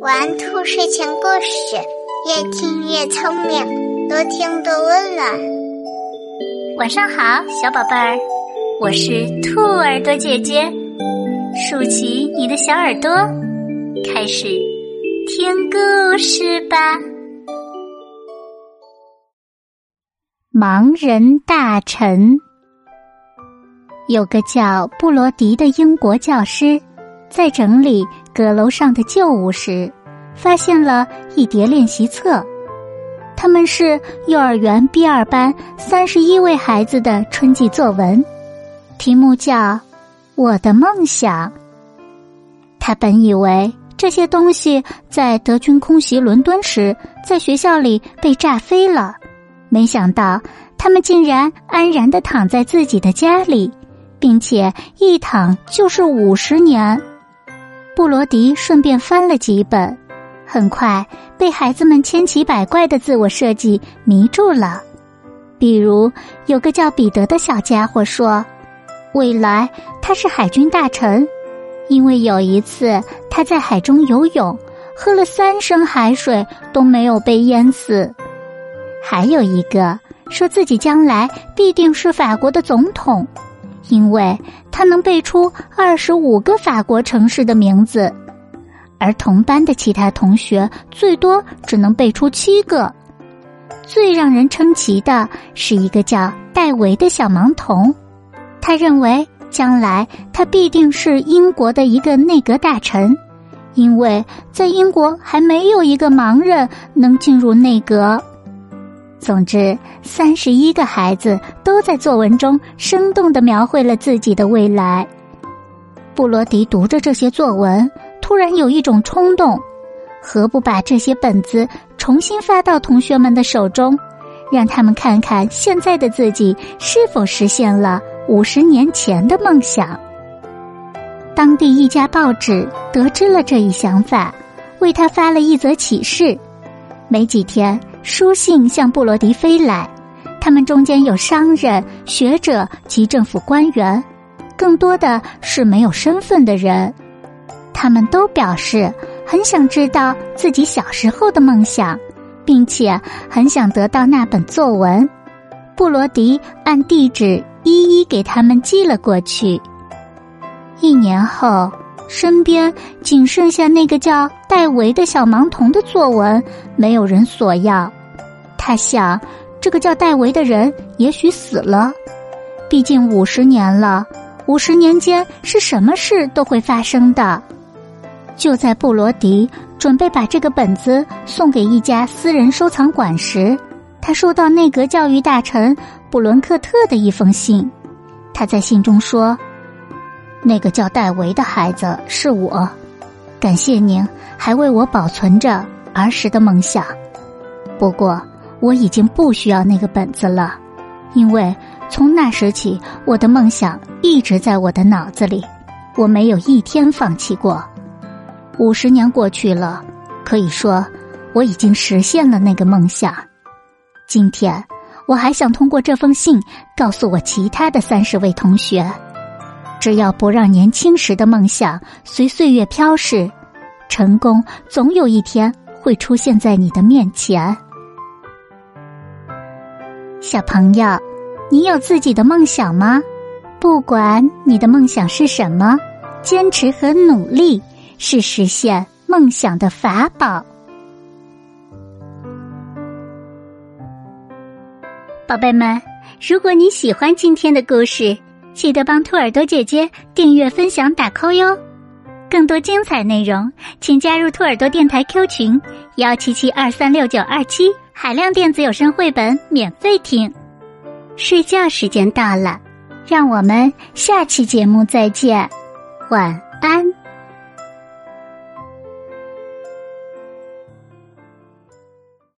玩兔睡前故事，越听越聪明，多听多温暖。晚上好，小宝贝儿，我是兔耳朵姐姐，竖起你的小耳朵，开始听故事吧。盲人大臣，有个叫布罗迪的英国教师。在整理阁楼上的旧物时，发现了一叠练习册，他们是幼儿园 B 二班三十一位孩子的春季作文，题目叫《我的梦想》。他本以为这些东西在德军空袭伦敦时在学校里被炸飞了，没想到他们竟然安然的躺在自己的家里，并且一躺就是五十年。布罗迪顺便翻了几本，很快被孩子们千奇百怪的自我设计迷住了。比如，有个叫彼得的小家伙说：“未来他是海军大臣，因为有一次他在海中游泳，喝了三升海水都没有被淹死。”还有一个说自己将来必定是法国的总统。因为他能背出二十五个法国城市的名字，而同班的其他同学最多只能背出七个。最让人称奇的是一个叫戴维的小盲童，他认为将来他必定是英国的一个内阁大臣，因为在英国还没有一个盲人能进入内阁。总之，三十一个孩子都在作文中生动的描绘了自己的未来。布罗迪读着这些作文，突然有一种冲动：何不把这些本子重新发到同学们的手中，让他们看看现在的自己是否实现了五十年前的梦想？当地一家报纸得知了这一想法，为他发了一则启事。没几天。书信向布罗迪飞来，他们中间有商人、学者及政府官员，更多的是没有身份的人。他们都表示很想知道自己小时候的梦想，并且很想得到那本作文。布罗迪按地址一一给他们寄了过去。一年后。身边仅剩下那个叫戴维的小盲童的作文，没有人索要。他想，这个叫戴维的人也许死了。毕竟五十年了，五十年间是什么事都会发生的。就在布罗迪准备把这个本子送给一家私人收藏馆时，他收到内阁教育大臣布伦克特的一封信。他在信中说。那个叫戴维的孩子是我，感谢您还为我保存着儿时的梦想。不过我已经不需要那个本子了，因为从那时起，我的梦想一直在我的脑子里，我没有一天放弃过。五十年过去了，可以说我已经实现了那个梦想。今天我还想通过这封信告诉我其他的三十位同学。只要不让年轻时的梦想随岁月飘逝，成功总有一天会出现在你的面前。小朋友，你有自己的梦想吗？不管你的梦想是什么，坚持和努力是实现梦想的法宝。宝贝们，如果你喜欢今天的故事。记得帮兔耳朵姐姐订阅、分享、打 call 哟！更多精彩内容，请加入兔耳朵电台 Q 群幺七七二三六九二七，海量电子有声绘本免费听。睡觉时间到了，让我们下期节目再见，晚安。